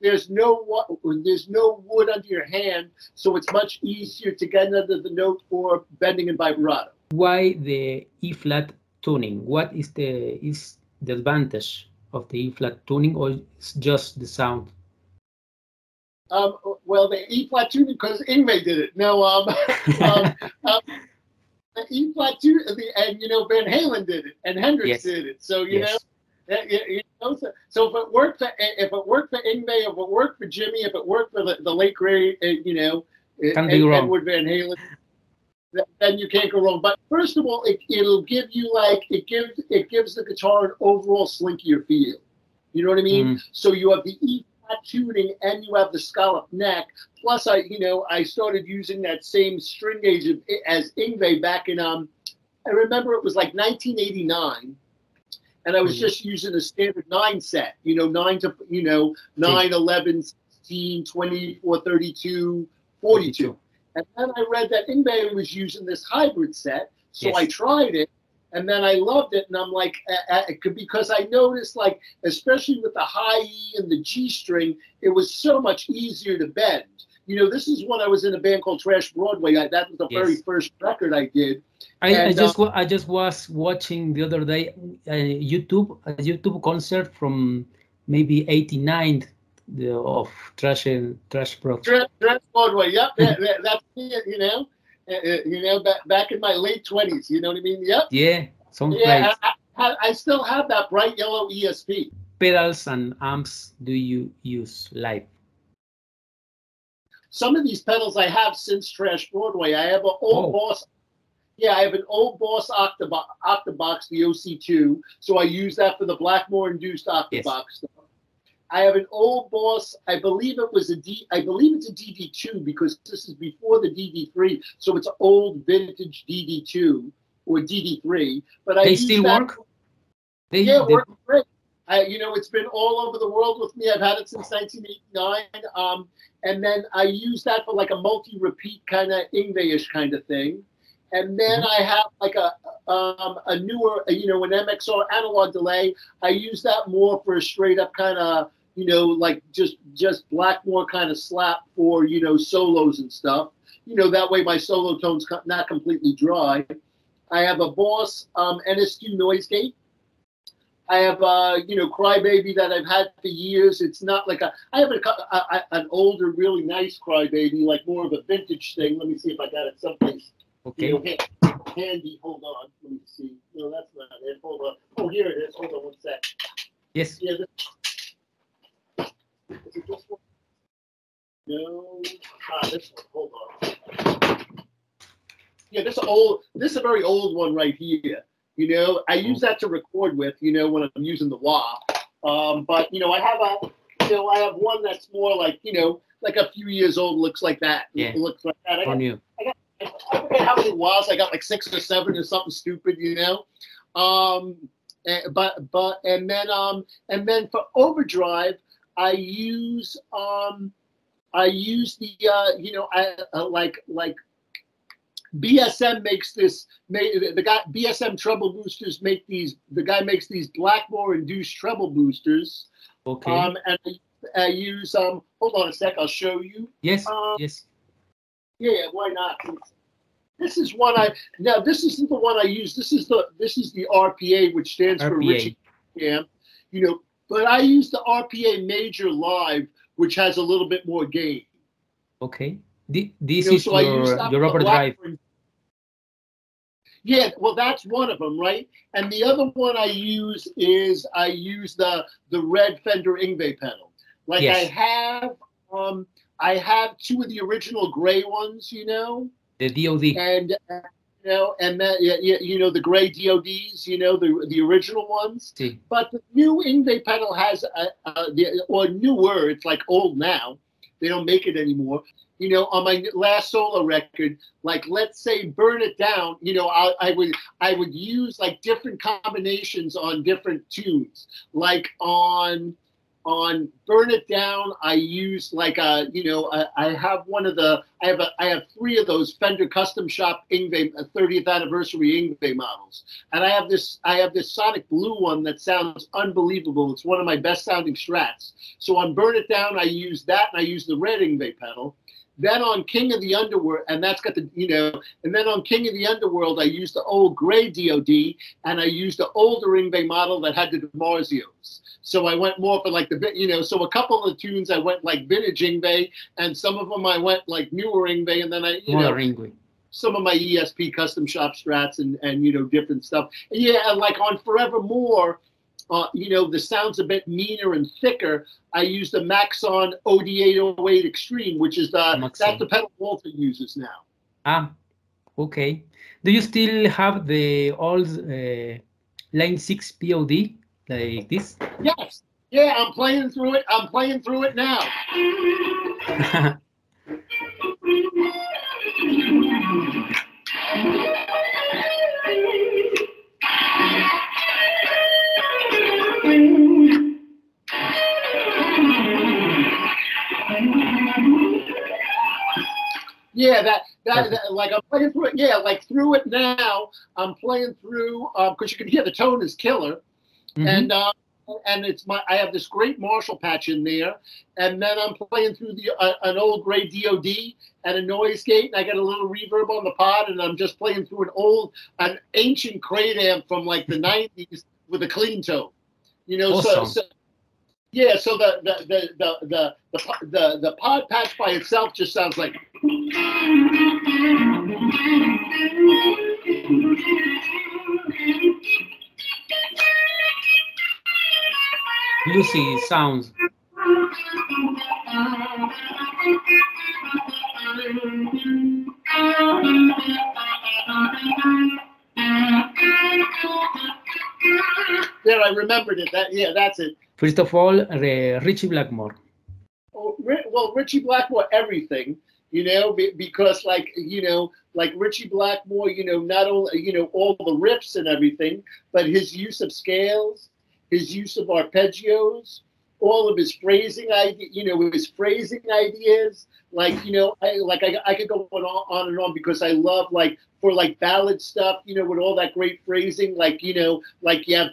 there's no there's no wood under your hand, so it's much easier to get under the note for bending and vibrato. Why the E flat tuning? What is the is the advantage of the E flat tuning, or it's just the sound? Um, well, the E flat tuning because Yngwie did it. No, um, um, um, the E flat tuning, the, and you know Van Halen did it, and Hendrix Yes. did it. So you Yes. know. that- You you know, so, so if it worked for if it worked for Yngwie, if it worked for Jimmy, if it worked for the, the late great, uh, you know, Can't be Ed- wrong. Edward Van Halen, then you can't go wrong. But first of all, it, it'll give you like it gives it gives the guitar an overall slinkier feel. You know what I mean? Mm. So you have the E flat tuning and you have the scallop neck. Plus, I you know I started using that same string gauge of- as Yngwie back in um I remember it was like 1989, and I was Mhm. just using a standard nine set. You know, nine to you know nine, 11, 16, 24, 32, 42. And then I read that Yngwie was using this hybrid set, so Yes. I tried it, and then I loved it. And I'm like, uh, uh, because I noticed, like, especially with the high E and the G string, it was so much easier to bend. You know, this is when I was in a band called Trash Broadway. I, that was the Yes. very first record I did. I, I just wa- I just was watching the other day a YouTube a YouTube concert from maybe '89 the, of Trash and Trash Pro. Trash, Trash Broadway. Yep, that, that, that's it. You know, Uh, uh, you know, back, back in my late twenties. You know what I mean? Yep. Yeah, sounds Yeah. I, I, I still have that bright yellow ESP. Pedals and amps do you use live? some of these pedals I have since Trash Broadway. I have an old Oh. Boss. Yeah, I have an old Boss Octobox, Octobox, the OC2. So I use that for the Blackmore induced Octobox stuff. I have an old Boss. I believe it was a D. I believe it's a DD2 because this is before the DD3. So it's an old vintage DD2 or DD3. But I They use still that work? They, yeah, they- working great. I, you know, it's been all over the world with me. I've had it since 1989. Um, and then I use that for like a multi-repeat kind of Yngwie-ish kind of thing. And then I have like a um, a newer, you know, an MXR analog delay. I use that more for a straight up kind of, you know, like just just Blackmore kind of slap for you know solos and stuff. You know, that way my solo tone's not completely dry. I have a Boss um, NSQ noise gate. I have, uh, you know, Crybaby that I've had for years. It's not like a, I have a, a, an older, really nice Crybaby, like more of a vintage thing. Let me see if I got it someplace. okay. You know, handy. Hold on. Let me see. No, that's not it. Hold on. Oh, here it is. Hold on one sec. Yes. Yeah. This, is it this one? No. Ah, this one. Hold on. Yeah, this is old. This is a very old one right here. You know, I use that to record with. You know, when I'm using the wah. Um, but you know, I have a. You know, I have one that's more like you know, like a few years old. Looks like that. Yeah. Looks like that. I got On you. I got, I forget how many was. I got like six or seven or something stupid, you know. Um, eh, but but and then um and then for overdrive, I use um I use the uh you know I uh, like like BSM makes this the guy BSM treble boosters make these the guy makes these Blackmore induced treble boosters Okay. um and I, I use um hold on a sec I'll show you yes. um, yes. yeah, why not? This is one I now. This isn't the one I use. This is the this is the RPA, which stands for RPA. Richie Cam. You know, but I use the RPA Major Live, which has a little bit more gain. Okay. Thi- This You know, is so your your for the overdrive. Blackburn. Yeah, well, that's one of them, right? And the other one I use is I use the the red Fender Yngwie pedal. Like I have, um, I have two of the original gray ones, you know. The DOD. and uh, you know, and that yeah, yeah, you know the gray DoDs, you know the the original ones. Sí. But the new Yngwie pedal has a, a the or newer. It's like old now. They don't make it anymore. You know, on my last solo record, like let's say "Burn It Down," you know, I, I would I would use like different combinations on different tunes. Like on on burn it down i use like a you know I, I have one of the i have a i have three of those fender custom shop Yngwie uh, 30th anniversary Yngwie models. And i have this i have this sonic blue one that sounds unbelievable. It's one of my best sounding strats. So on burn it down i use that and i use the red Yngwie pedal then on King of the Underworld, and that's got the, you know, and then on King of the Underworld, I used the old gray DOD, and I used the older Yngwie model that had the DiMarzios. So I went more for like the, you know, so a couple of tunes I went like vintage Yngwie, and some of them I went like newer Yngwie, and then I, you know, Modern Yngwie. some of my ESP custom shop strats and and you know different stuff. Yeah, and like on Forevermore, uh, you know the sound's a bit meaner and thicker. I use the Maxon OD808 Extreme, which is the Maxon. that's the pedal Walter uses now. Ah, okay. Do you still have the old uh, Line 6 POD like this? Yes, yeah, I'm playing through it. I'm playing through it now. Yeah, that, that, that- like I'm playing through it. Yeah, like through it now. I'm playing through because you can hear the tone is killer. Mhm. and uh, and it's my I have this great Marshall patch in there, and then I'm playing through the uh, an old gray DoD and a noise gate, and I got a little reverb on the pod, and I'm just playing through an old an ancient crate amp from like the '90s with a clean tone, you know. So, Awesome. so yeah, so the the the the the the, the, the pod patch by itself just sounds like Lucy sounds. there. I remembered it. That yeah, that's it. First of all, uh, Ritchie Blackmore. Oh, well, Ritchie Blackmore, everything, you know, because like you know, like Ritchie Blackmore, you know, not only you know all the riffs and everything, but his use of scales, his use of arpeggios, all of his phrasing idea, you know, his phrasing ideas. Like you know, I like I, I could go on, on and on because I love like for like ballad stuff, you know, with all that great phrasing, like you know, like you have,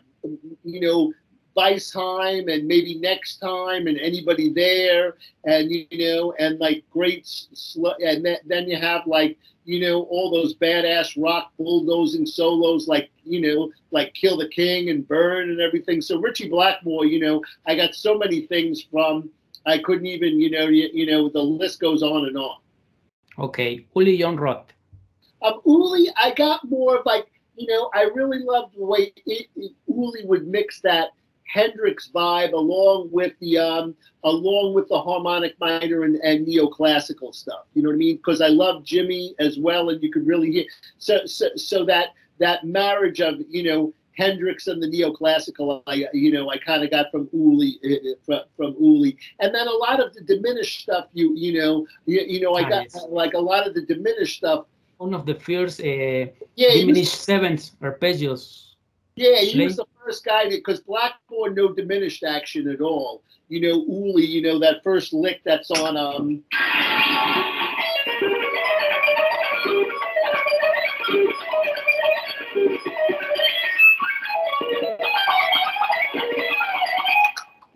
you know, Time and maybe next time and anybody there. And you know and like great sl- and then, then you have like you know all those badass rock bulldozing solos like you know like kill the king and burn and everything. So Ritchie Blackmore you know i got so many things from i couldn't even you know you, you know the list goes on and on. Okay, Uli John Roth. Um, Uli, I got more of like you know, I really loved the way it, it, Uli would mix that Hendrix vibe along with the um, along with the harmonic minor and, and neoclassical stuff. You know what I mean? Because I love Jimmy as well, and you could really hear so so so that that marriage of you know Hendrix and the neoclassical, I you know I kind of got from Uli uh, uh, from, from Uli, and then a lot of the diminished stuff. You you know you, you know I got like a lot of the diminished stuff. One of the first uh, yeah, diminished was, sevenths arpeggios. Yeah, he was the first guy because Blackmore no diminished action at all. You know Uli, you know that first lick that's on um.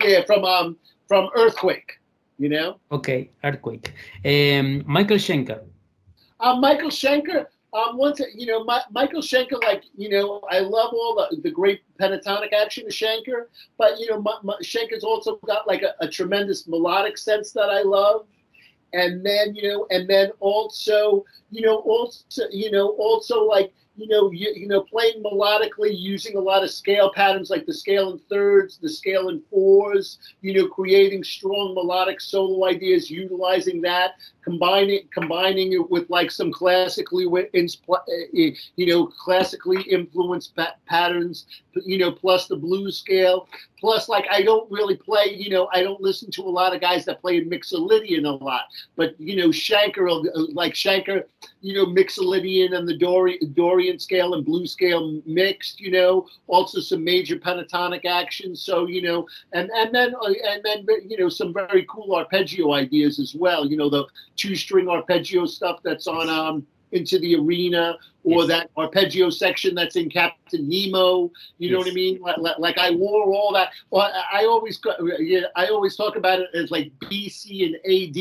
yeah, from um from Earthquake, you know. Okay, Earthquake. Um, Michael Schenker. Um, Michael Schenker. Um, once you know, my, Michael Schenker, like you know, I love all the, the great pentatonic action of Schenker, but you know, my, my, Schenker's also got like a, a tremendous melodic sense that I love. And then you know and then also you know also you know also like you know, you, you know, playing melodically, using a lot of scale patterns like the scale in thirds, the scale in fours, you know, creating strong melodic solo ideas, utilizing that, combining combining it with like some classically eh, eh, you know classically influenced patterns you know plus the blues scale plus like i don't really play you know i don't listen to a lot of guys that play mixolydian a lot. But you know Schenker like Schenker you know mixolydian and the dorian dorian scale and blues scale mixed you know also some major pentatonic actions so you know and and then uh, and then you know some very cool arpeggio ideas as well. You know the two string arpeggio stuff that's on um, into the arena or yes. that arpeggio section that's in Captain Nemo. You yes. know what I mean? Like, like, I wore all that. Well, I always yeah, I always talk about it as like BC and AD.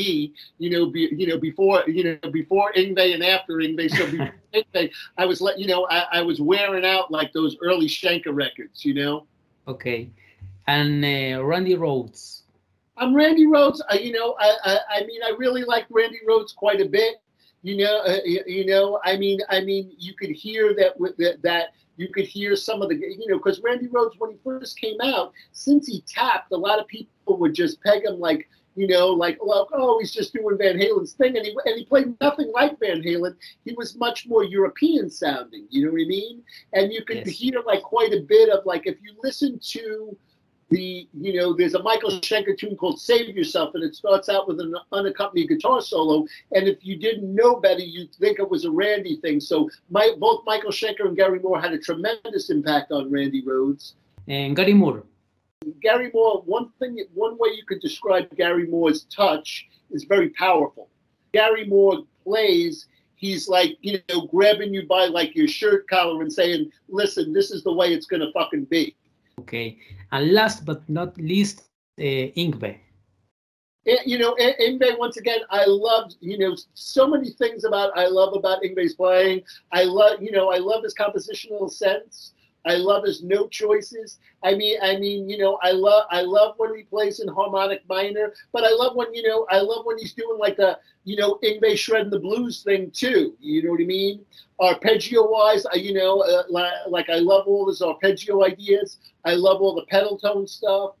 You know, be, you know before you know before Yngwie and after Yngwie. So before Yngwie, I was let you know I, I, was wearing out like those early Schenker records. You know. Okay, and uh, Randy Rhoads. I'm Randy Rhoads. Uh, you know, I, I, I mean, I really like Randy Rhoads quite a bit. You know, uh, you, you, know, I mean, I mean, you could hear that with that, that you could hear some of the, you know, because Randy Rhoads when he first came out, since he tapped, a lot of people would just peg him like, you know, like, well, oh, he's just doing Van Halen's thing, and he and he played nothing like Van Halen. He was much more European sounding. You know what I mean? And you could yes. hear like quite a bit of like if you listen to the you know there's a Michael Schenker tune called "Save Yourself" and it starts out with an unaccompanied guitar solo. And if you didn't know better, you'd think it was a Randy thing. So my, both Michael Schenker and Gary Moore had a tremendous impact on Randy Rhoads. And Gary Moore. Gary Moore. One thing, one way you could describe Gary Moore's touch is very powerful. Gary Moore plays he's like, you know, grabbing you by like your shirt collar and saying, listen, this is the way it's going to fucking be. Okay. And last but not least, uh, Yngwie. You know, Yngwie, once again, I love, you know, so many things about, I love about Yngwie's playing. I love, you know, I love his compositional sense. I love his note choices. I mean, I mean, you know, I love, I love when he plays in harmonic minor, but I love when, you know, I love when he's doing like the, you know, Yngwie shredding the blues thing too. You know what I mean? Arpeggio wise, I, you know, uh, like I love all his arpeggio ideas. I love all the pedal tone stuff.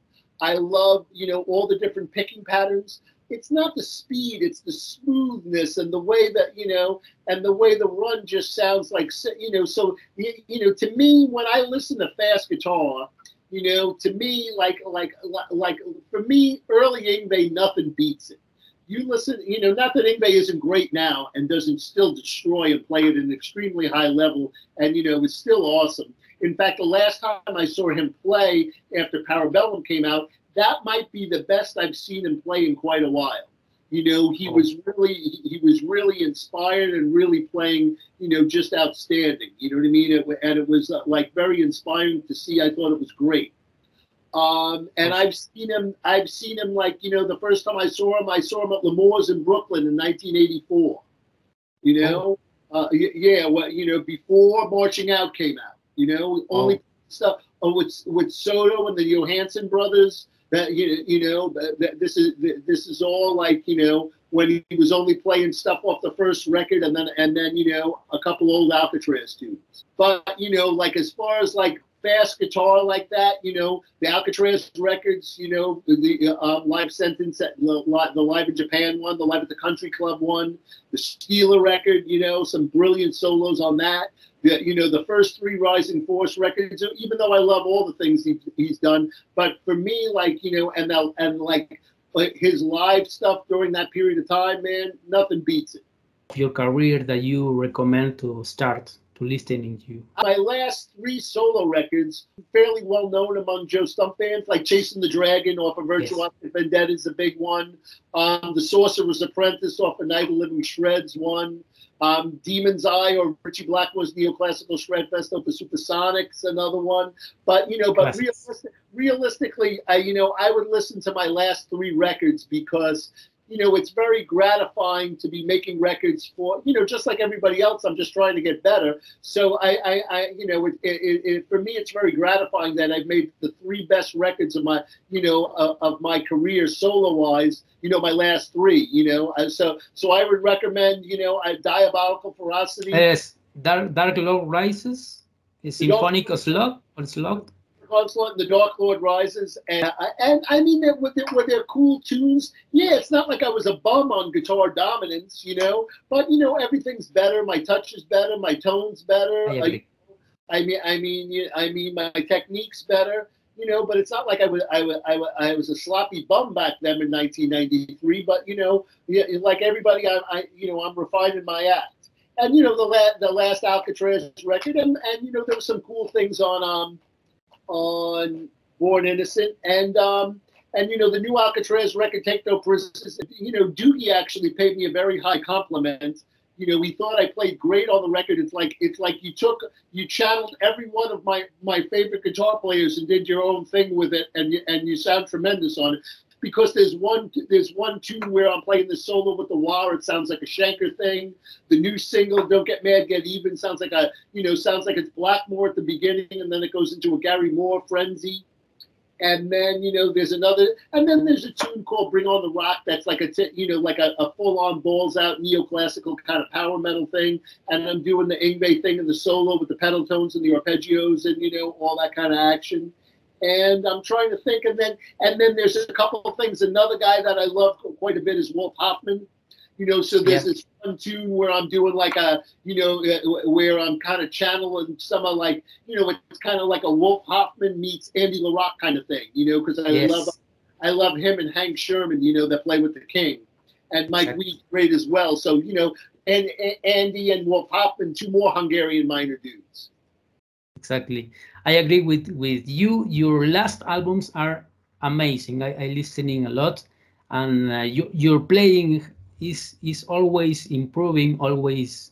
I love, you know, all the different picking patterns. It's not the speed, it's the smoothness and the way that, you know, and the way the run just sounds like, you know, so, you know, to me, when I listen to fast guitar, you know, to me, like, like, like, for me, early Yngwie, nothing beats it you listen, you know, not that Yngwie isn't great now and doesn't still destroy and play at an extremely high level, and you know, it's still awesome. In fact, the last time I saw him play after Parabellum came out, that might be the best I've seen him play in quite a while. You know, he oh. was really he was really inspired and really playing, you know, just outstanding. You know what I mean? It, and it was uh, like very inspiring to see. I thought it was great. Um, and I've seen him. I've seen him like you know the first time I saw him, I saw him at L'Amour's in Brooklyn in 1984. You know, oh. uh, yeah, well, you know, before Marching Out came out. You know, only oh. stuff uh, with with Soto and the Johansson brothers. That you, you know that this is this is all like you know when he was only playing stuff off the first record and then and then you know a couple old Alcatrazz tunes. But you know, like as far as like fast guitar like that, you know, the Alcatrazz records, you know, the, the uh, uh Live Sentence, at the, the Live in Japan one, the Live at the Country Club one, the Steeler record, you know, some brilliant solos on that. The, you know, the first three Rising Force records, even though I love all the things he, he's done, but for me, like, you know, and, and like uh, his live stuff during that period of time, man, nothing beats it. Your career that you recommend to start listening to you? My last three solo records, fairly well known among Joe Stump fans, like Chasing the Dragon off of Virtual yes. Vendetta is a big one. Um, the Sorcerer's Apprentice off of Night of Living Shreds one. Um, Demon's Eye or Ritchie Blackmore's Neoclassical Shred Fest of the Supersonics, another one. But you know, but realistic, realistically, I you know I would listen to my last three records because you know, it's very gratifying to be making records for, you know, just like everybody else. I'm just trying to get better. So I, I, I you know, it, it, it, for me, it's very gratifying that I've made the three best records of my, you know, of, of my career solo wise. You know, my last three. You know, uh, so so I would recommend, you know, a Diabolical Ferocity. Yes, Dark Dark Lord Rises, Symphonic Slug or Slug. Onslaught and the Dark Lord Rises, and and I mean that with their, with their cool tunes. Yeah, it's not like I was a bum on guitar dominance, you know. But you know, everything's better. My touch is better. My tone's better. I, I mean, I mean, I mean, my technique's better. You know, but it's not like I was I was I was, I was a sloppy bum back then in 1993. But you know, like everybody, I, I you know I'm refining my act and you know the la- the last Alcatrazz record, and and you know there were some cool things on um on Born Innocent, and um, and you know the new Alcatrazz record, Take No Prisoners. You know, Doogie actually paid me a very high compliment. You know, he thought I played great on the record. It's like it's like you took you channeled every one of my my favorite guitar players and did your own thing with it, and you, and you sound tremendous on it because there's one there's one tune where I'm playing the solo with the wah. It sounds like a Schenker thing. The new single, "Don't Get Mad, Get Even," sounds like a you know sounds like it's Blackmore at the beginning, and then it goes into a Gary Moore frenzy. And then you know there's another, and then there's a tune called "Bring On the Rock" that's like a t- you know like a, a full-on balls out neoclassical kind of power metal thing. And I'm doing the Yngwie thing and the solo with the pedal tones and the arpeggios and you know all that kind of action and I'm trying to think. And then and then there's a couple of things. Another guy that I love quite a bit is Wolf Hoffmann. You know, so there's yeah. this one tune where I'm doing like a, you know, uh, where I'm kind of channeling some of like, you know, it's kind of like a Wolf Hoffmann meets Andy LaRocque kind of thing, you know, because I yes. love, I love him and Hank Shermann. you know, that play with the King, and Mike exactly. Wead great as well. So you know, and, and Andy and Wolf Hoffmann, two more Hungarian minor dudes. Exactly. I agree with with you. Your last albums are amazing. I, I listening a lot, and uh, you, your playing is is always improving, always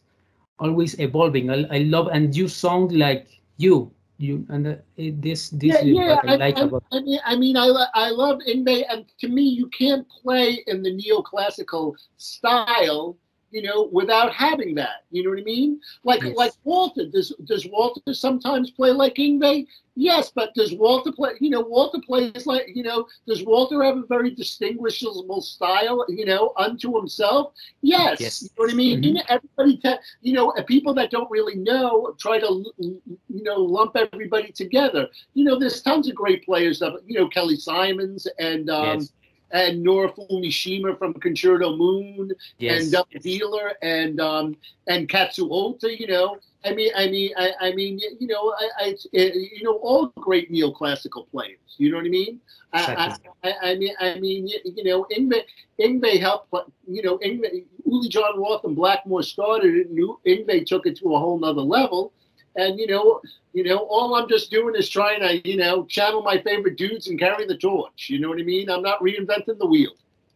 always evolving. I, I love and you sound like you. You and uh, this this yeah, is yeah, what I, I like I, about. I mean, I mean, I I love Yngwie, and to me, you can't play in the neoclassical style you know, without having that. You know what I mean? Like yes. like Walter. Does does Walter sometimes play like Yngwie? Yes, but does Walter play? You know, Walter plays like you know. Does Walter have a very distinguishable style? You know, unto himself. Yes. yes. You know what I mean? Mm-hmm. You know, everybody. Te- you know, people that don't really know try to you know lump everybody together. You know, there's tons of great players. Of, you know, Kelly Simonz and. Um, yes and Norifumi Shima from Concerto Moon yes. and Double Dealer and um and Katsuhota, you know. I mean, I mean, I, I mean, you know, I, I, you know, all great neoclassical players. You know what I mean? I, I, I, mean, I mean, you know, Yngwie, Yngwie helped. You know, Yngwie, Uli John Roth and Blackmore started it. Yngwie took it to a whole nother level and you know, you know, all I'm just doing is trying to, you know, channel my favorite dudes and carry the torch. You know what I mean? I'm not reinventing the wheel.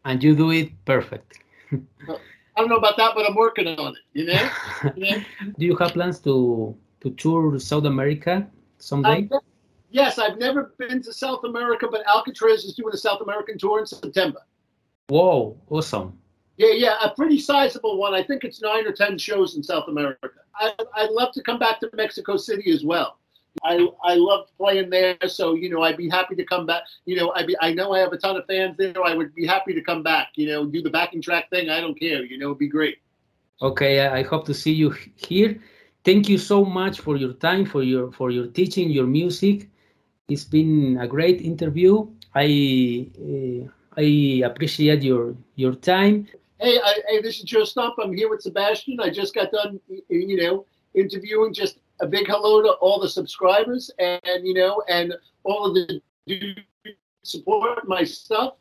And you do it perfect. I don't know about that, but I'm working on it. You know. yeah. Do you have plans to to tour South America someday? Uh, yes, I've never been to South America, but Alcatrazz is doing a South American tour in September. Whoa! Awesome. Yeah, yeah, a pretty sizable one. I think it's nine or ten shows in South America. I, would love to come back to Mexico City as well. I I loved playing there, so you know I'd be happy to come back. You know I be I know I have a ton of fans there. I would be happy to come back. You know, do the backing track thing. I don't care. You know, it'd be great. Okay, I hope to see you here. Thank you so much for your time, for your for your teaching, your music. It's been a great interview. I uh, I appreciate your your time. Hey, I, hey, this is Joe Stump. I'm here with Sebastian. I just got done, you know, interviewing. Just a big hello to all the subscribers and you know, and all of the support my stuff.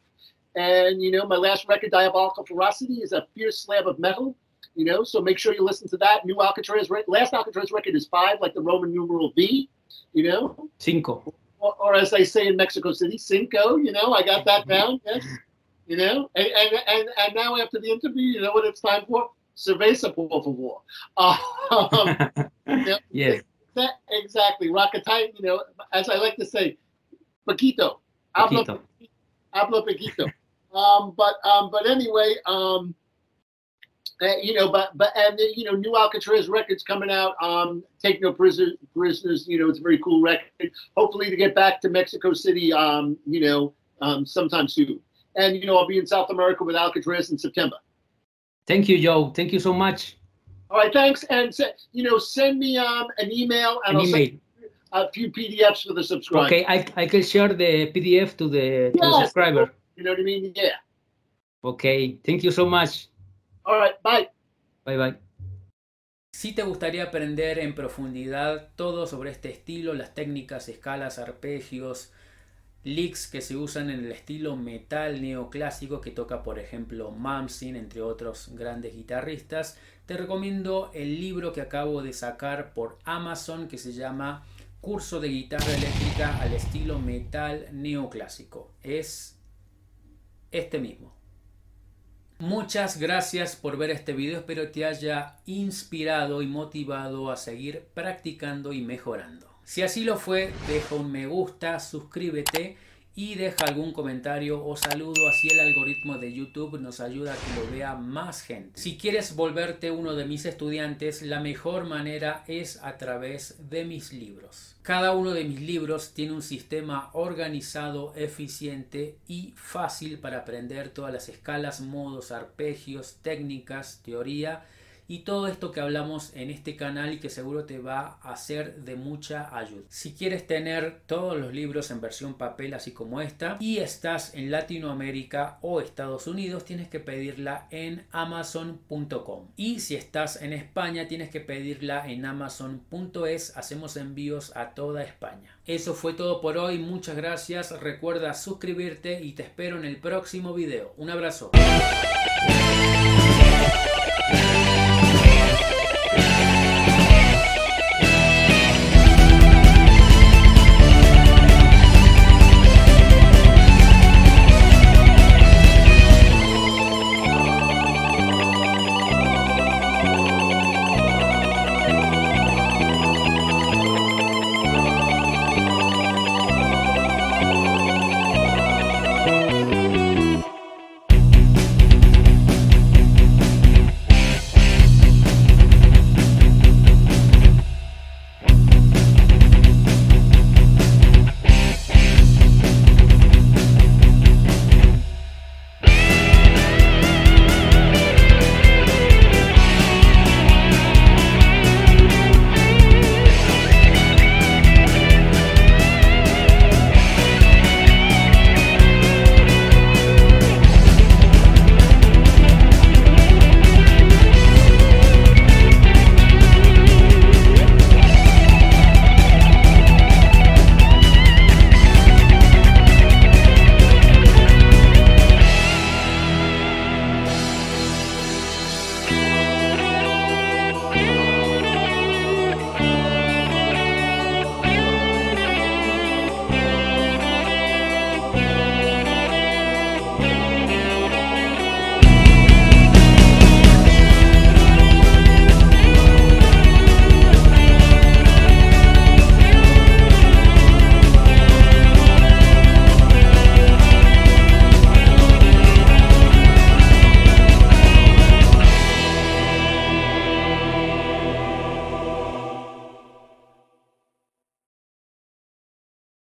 And you know, my last record, Diabolical Ferocity, is a fierce slab of metal you know. So make sure you listen to that. New Alcatrazz, last Alcatrazz record is five, like the Roman numeral V, you know. Cinco. Or, or, as they say in Mexico City, cinco. You know, I got that down. Yes. You know, and, and and and now after the interview, you know what it's time for? Cerveza, por favor. Um, you know, yes. That, exactly. Rocketite, you know, as I like to say, Paquito. Hablo, hablo Paquito. um, but um, but anyway, um, uh, you know, but but and the, you know, new Alcatrazz records coming out. Um, Take No Prisoners. Prisoners. You know, it's a very cool record. Hopefully, to get back to Mexico City. Um, you know, um, sometime soon. And you know, I'll be in South America with Alcatrazz in September. Thank you, Joe. Thank you so much. All right, thanks. And you know, send me um an email and an I'll email. send a few PDFs for the subscriber. Okay, I, I can share the PDF to the, to the subscriber. You know what I mean? Yeah. Okay, thank you so much. All right. Bye. Bye bye. Si te gustaría aprender en profundidad todo sobre este estilo, las técnicas, escalas, arpegios, licks que se usan en el estilo metal neoclásico que toca por ejemplo Mamsin, entre otros grandes guitarristas, te recomiendo el libro que acabo de sacar por Amazon que se llama Curso de guitarra eléctrica al estilo metal neoclásico. Es este mismo. Muchas gracias por ver este video, espero te haya inspirado y motivado a seguir practicando y mejorando. Si así lo fue, deja un me gusta, suscríbete y deja algún comentario o saludo, así el algoritmo de YouTube nos ayuda a que lo vea más gente. Si quieres volverte uno de mis estudiantes, la mejor manera es a través de mis libros. Cada uno de mis libros tiene un sistema organizado, eficiente y fácil para aprender todas las escalas, modos, arpegios, técnicas, teoría y todo esto que hablamos en este canal y que seguro te va a ser de mucha ayuda. Si quieres tener todos los libros en versión papel así como esta y estás en Latinoamérica o Estados Unidos tienes que pedirla en amazon.com y si estás en España tienes que pedirla en amazon.es hacemos envíos a toda España. Eso fue todo por hoy, muchas gracias, recuerda suscribirte y te espero en el próximo video. Un abrazo.